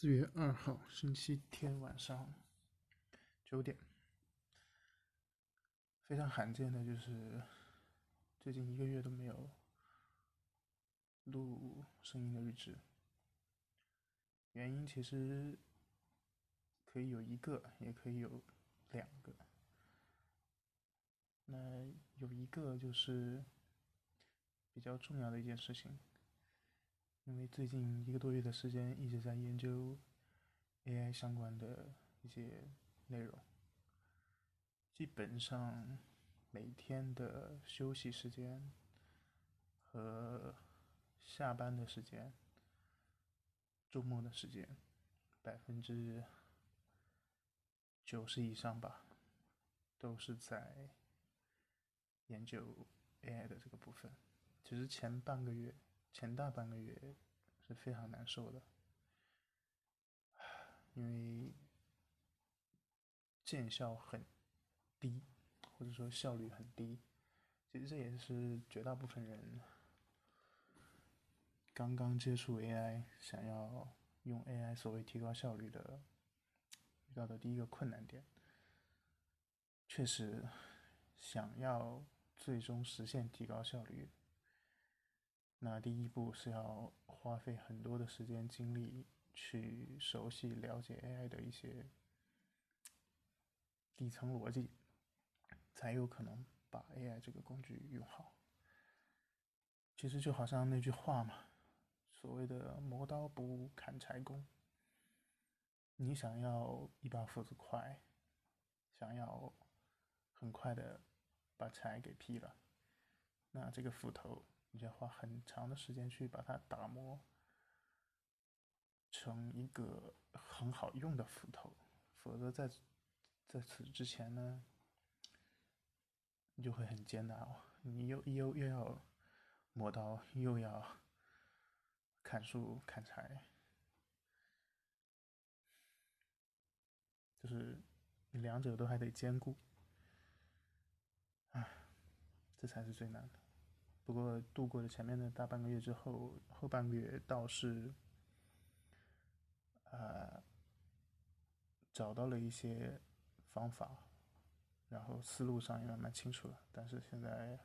四月二号，星期天晚上九点，非常罕见的就是最近一个月都没有录声音的日志。原因其实可以有一个，也可以有两个。那有一个就是比较重要的一件事情。因为最近一个多月的时间一直在研究 AI 相关的一些内容，基本上每天的休息时间和下班的时间、周末的时间，百分之九十以上吧，都是在研究 AI 的这个部分。其实前半个月。前大半个月是非常难受的，因为见效很低，或者说效率很低。其实这也是绝大部分人刚刚接触 AI，想要用 AI 所谓提高效率的遇到的第一个困难点。确实，想要最终实现提高效率。那第一步是要花费很多的时间精力去熟悉了解 AI 的一些底层逻辑，才有可能把 AI 这个工具用好。其实就好像那句话嘛，所谓的“磨刀不误砍柴工”。你想要一把斧子快，想要很快的把柴给劈了，那这个斧头。你要花很长的时间去把它打磨成一个很好用的斧头，否则在在此之前呢，你就会很艰难哦。你又又又要磨刀，又要砍树砍柴，就是你两者都还得兼顾，唉，这才是最难的。不过度过了前面的大半个月之后，后半个月倒是，呃，找到了一些方法，然后思路上也慢慢清楚了。但是现在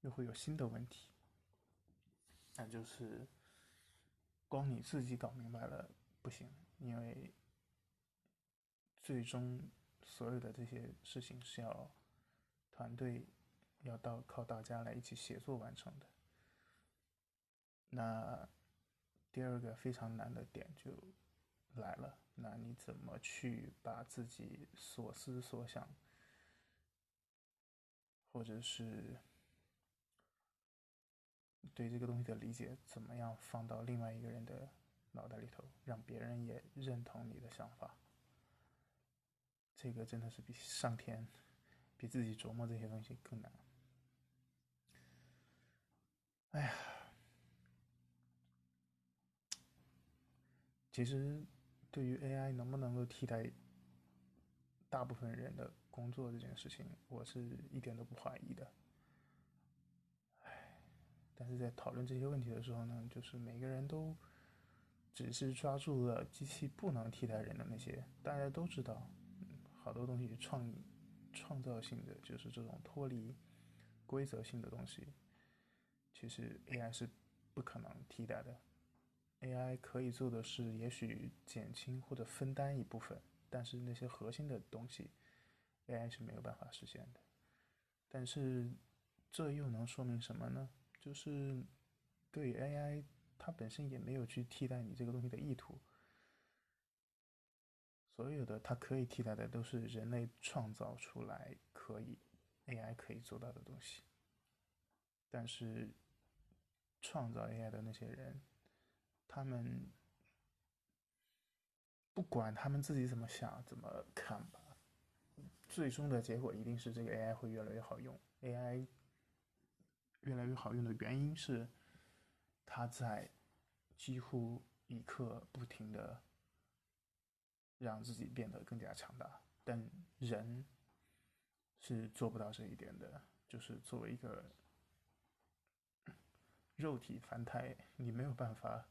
又会有新的问题，那就是光你自己搞明白了不行，因为最终所有的这些事情是要团队。要到靠大家来一起协作完成的。那第二个非常难的点就来了，那你怎么去把自己所思所想，或者是对这个东西的理解，怎么样放到另外一个人的脑袋里头，让别人也认同你的想法？这个真的是比上天、比自己琢磨这些东西更难。哎呀，其实对于 AI 能不能够替代大部分人的工作这件事情，我是一点都不怀疑的。哎，但是在讨论这些问题的时候呢，就是每个人都只是抓住了机器不能替代人的那些，大家都知道，好多东西创创造性的就是这种脱离规则性的东西。其实 AI 是不可能替代的，AI 可以做的是也许减轻或者分担一部分，但是那些核心的东西，AI 是没有办法实现的。但是这又能说明什么呢？就是对 AI 它本身也没有去替代你这个东西的意图，所有的它可以替代的都是人类创造出来可以 AI 可以做到的东西，但是。创造 AI 的那些人，他们不管他们自己怎么想、怎么看吧，最终的结果一定是这个 AI 会越来越好用。AI 越来越好用的原因是，它在几乎一刻不停的让自己变得更加强大，但人是做不到这一点的，就是作为一个。肉体凡胎，你没有办法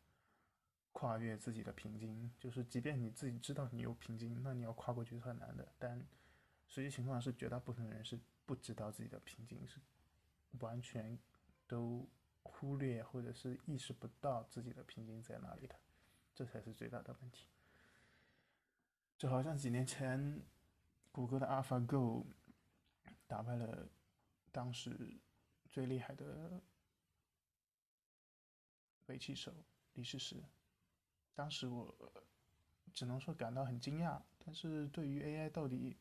跨越自己的瓶颈，就是即便你自己知道你有瓶颈，那你要跨过去是很难的。但实际情况是，绝大部分人是不知道自己的瓶颈，是完全都忽略或者是意识不到自己的瓶颈在哪里的，这才是最大的问题。就好像几年前，谷歌的 AlphaGo 打败了当时最厉害的围棋手李世石。当时我只能说感到很惊讶，但是对于 AI 到底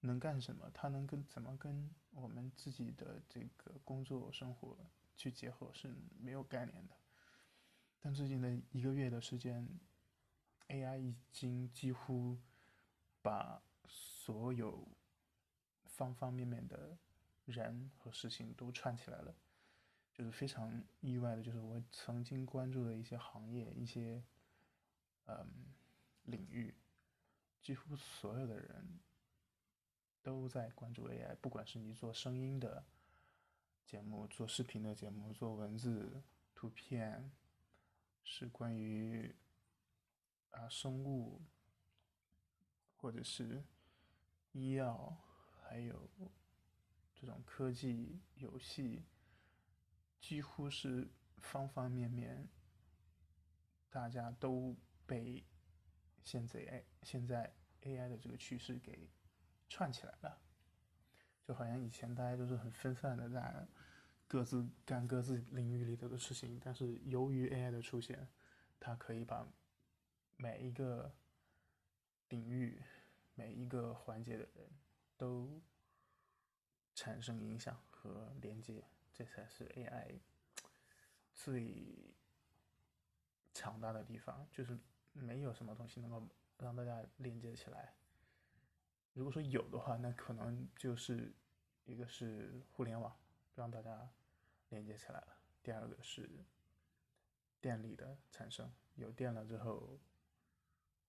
能干什么，它能跟怎么跟我们自己的这个工作生活去结合是没有概念的。但最近的一个月的时间，AI 已经几乎把所有方方面面的人和事情都串起来了，就是非常意外的，就是我曾经关注的一些行业一些。嗯，领域几乎所有的人都在关注 AI，不管是你做声音的节目、做视频的节目、做文字、图片，是关于啊生物，或者是医药，还有这种科技、游戏，几乎是方方面面，大家都。被现在 A 现在 AI 的这个趋势给串起来了，就好像以前大家都是很分散的在各自干各自领域里头的事情，但是由于 AI 的出现，它可以把每一个领域、每一个环节的人都产生影响和连接，这才是 AI 最强大的地方，就是。没有什么东西能够让大家连接起来。如果说有的话，那可能就是一个是互联网让大家连接起来了，第二个是电力的产生，有电了之后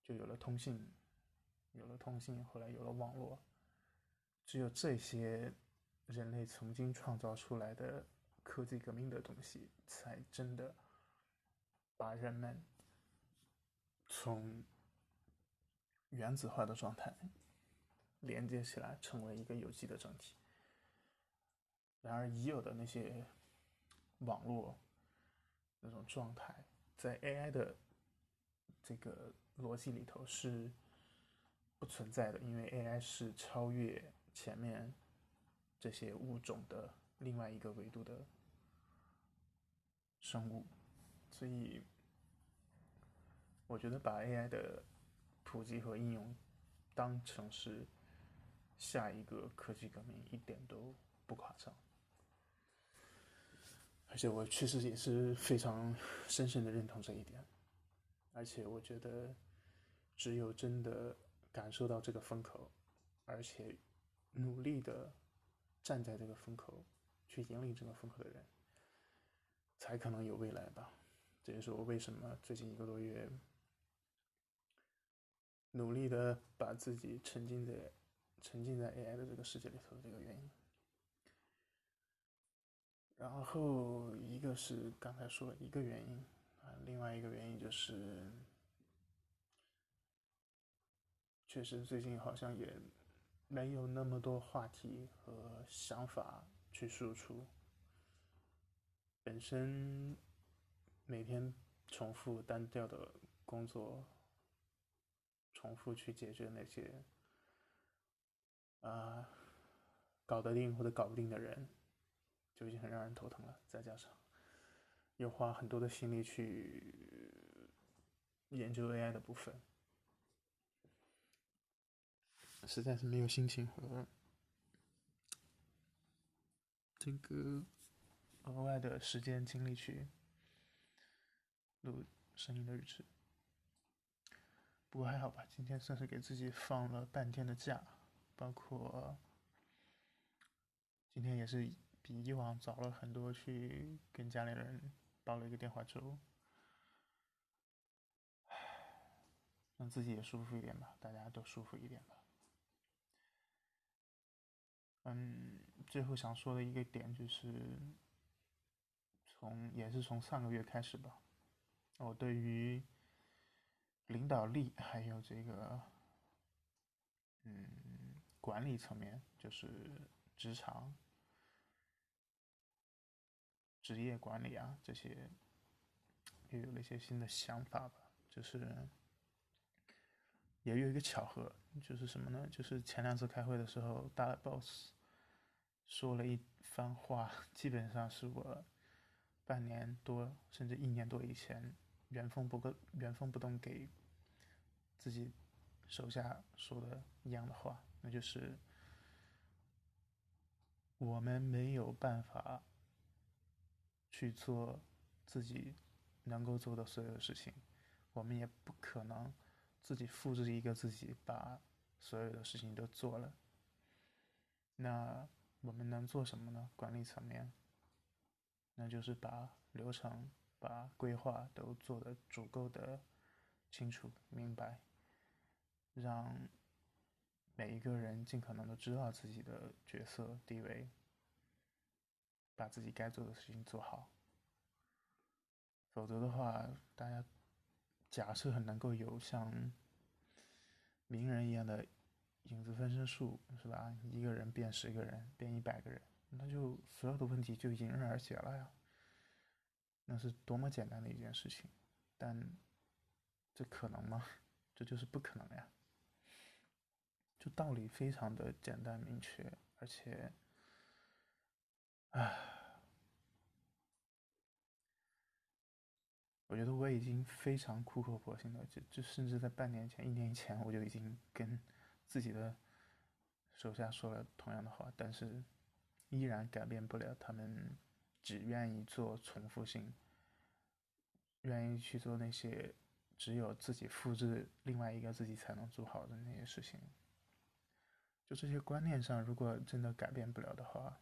就有了通信，有了通信，后来有了网络。只有这些人类曾经创造出来的科技革命的东西，才真的把人们。从原子化的状态连接起来，成为一个有机的整体。然而，已有的那些网络那种状态，在 AI 的这个逻辑里头是不存在的，因为 AI 是超越前面这些物种的另外一个维度的生物，所以。我觉得把 AI 的普及和应用当成是下一个科技革命，一点都不夸张。而且我确实也是非常深深的认同这一点。而且我觉得，只有真的感受到这个风口，而且努力的站在这个风口去引领这个风口的人，才可能有未来吧。这也是我为什么最近一个多月。努力的把自己沉浸在沉浸在 AI 的这个世界里头的这个原因，然后一个是刚才说的一个原因啊，另外一个原因就是，确实最近好像也没有那么多话题和想法去输出，本身每天重复单调的工作。重复去解决那些啊搞得定或者搞不定的人，就已经很让人头疼了。再加上又花很多的心力去研究 AI 的部分，实在是没有心情和这个额外的时间精力去录声音的日志。不过还好吧，今天算是给自己放了半天的假，包括今天也是比以往早了很多去跟家里人煲了一个电话粥，让自己也舒服一点吧，大家都舒服一点吧。嗯，最后想说的一个点就是，从也是从上个月开始吧，我对于。领导力，还有这个，嗯，管理层面，就是职场、职业管理啊这些，又有了一些新的想法吧。就是也有一个巧合，就是什么呢？就是前两次开会的时候，大 boss 说了一番话，基本上是我半年多甚至一年多以前原封不动、原封不动给。自己手下说的一样的话，那就是我们没有办法去做自己能够做的所有事情，我们也不可能自己复制一个自己把所有的事情都做了。那我们能做什么呢？管理层面，那就是把流程、把规划都做得足够的清楚明白。让每一个人尽可能的知道自己的角色地位，把自己该做的事情做好。否则的话，大家假设很能够有像名人一样的影子分身术，是吧？一个人变十个人，变一百个人，那就所有的问题就迎刃而解了呀。那是多么简单的一件事情，但这可能吗？这就是不可能呀。就道理非常的简单明确，而且，我觉得我已经非常苦口婆心了，就就甚至在半年前、一年以前，我就已经跟自己的手下说了同样的话，但是依然改变不了他们只愿意做重复性，愿意去做那些只有自己复制另外一个自己才能做好的那些事情。就这些观念上，如果真的改变不了的话，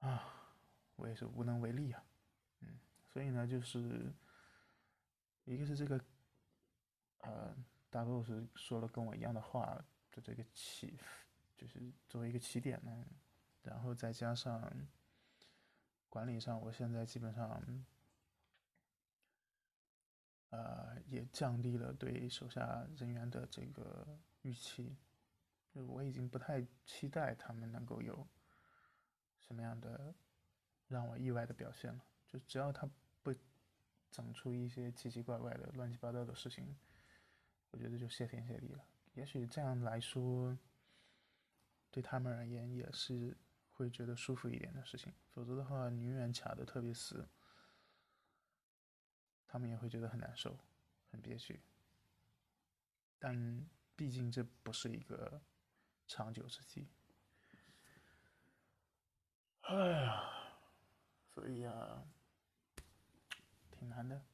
啊，我也是无能为力啊。嗯，所以呢，就是一个是这个，呃，大 boss 说了跟我一样的话的这个起，就是作为一个起点呢，然后再加上管理上，我现在基本上，呃，也降低了对手下人员的这个。预期，就我已经不太期待他们能够有什么样的让我意外的表现了。就只要他不整出一些奇奇怪怪的、乱七八糟的事情，我觉得就谢天谢地了。也许这样来说，对他们而言也是会觉得舒服一点的事情。否则的话，你永远卡的特别死，他们也会觉得很难受、很憋屈。但。毕竟这不是一个长久之计，哎呀，所以啊，挺难的。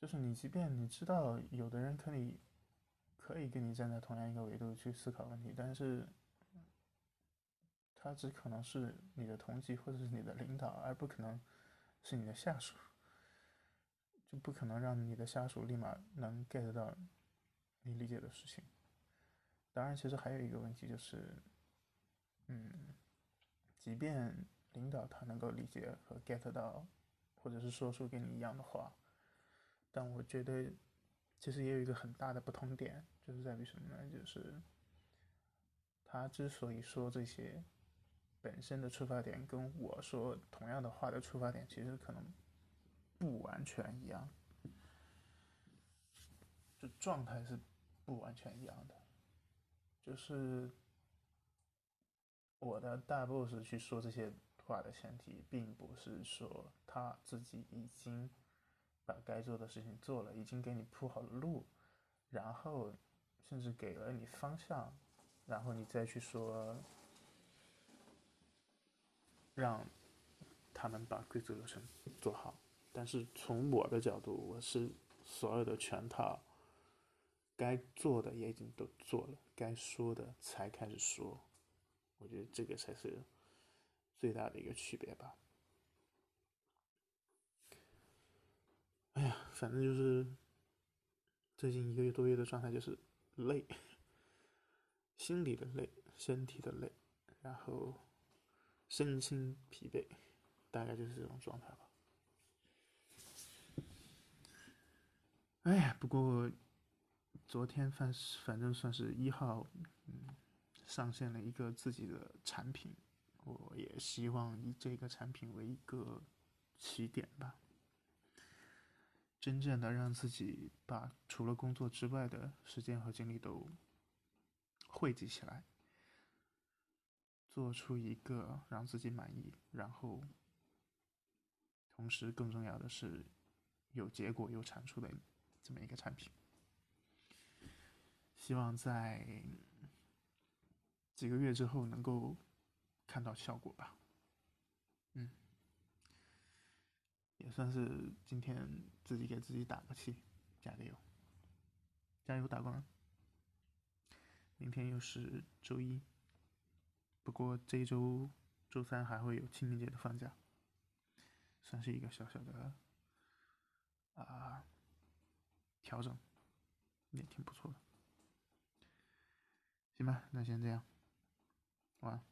就是你，即便你知道有的人可以可以跟你站在同样一个维度去思考问题，但是他只可能是你的同级或者是你的领导，而不可能是你的下属，就不可能让你的下属立马能 get 到。你理解的事情，当然，其实还有一个问题就是，嗯，即便领导他能够理解和 get 到，或者是说出跟你一样的话，但我觉得其实也有一个很大的不同点，就是在于什么呢？就是他之所以说这些，本身的出发点跟我说同样的话的出发点，其实可能不完全一样，就状态是。不完全一样的，就是我的大 boss 去说这些话的前提，并不是说他自己已经把该做的事情做了，已经给你铺好了路，然后甚至给了你方向，然后你再去说让他们把规则流程做好。但是从我的角度，我是所有的全套。该做的也已经都做了，该说的才开始说，我觉得这个才是最大的一个区别吧。哎呀，反正就是最近一个月多月的状态就是累，心里的累，身体的累，然后身心疲惫，大概就是这种状态吧。哎呀，不过昨天反反正算是一号，嗯，上线了一个自己的产品，我也希望以这个产品为一个起点吧，真正的让自己把除了工作之外的时间和精力都汇集起来，做出一个让自己满意，然后同时更重要的是有结果有产出的。这么一个产品，希望在几个月之后能够看到效果吧。嗯，也算是今天自己给自己打个气，加个油，加油打工。明天又是周一，不过这一周周三还会有清明节的放假，算是一个小小的啊。调整也挺不错的，行吧，那先这样，晚安。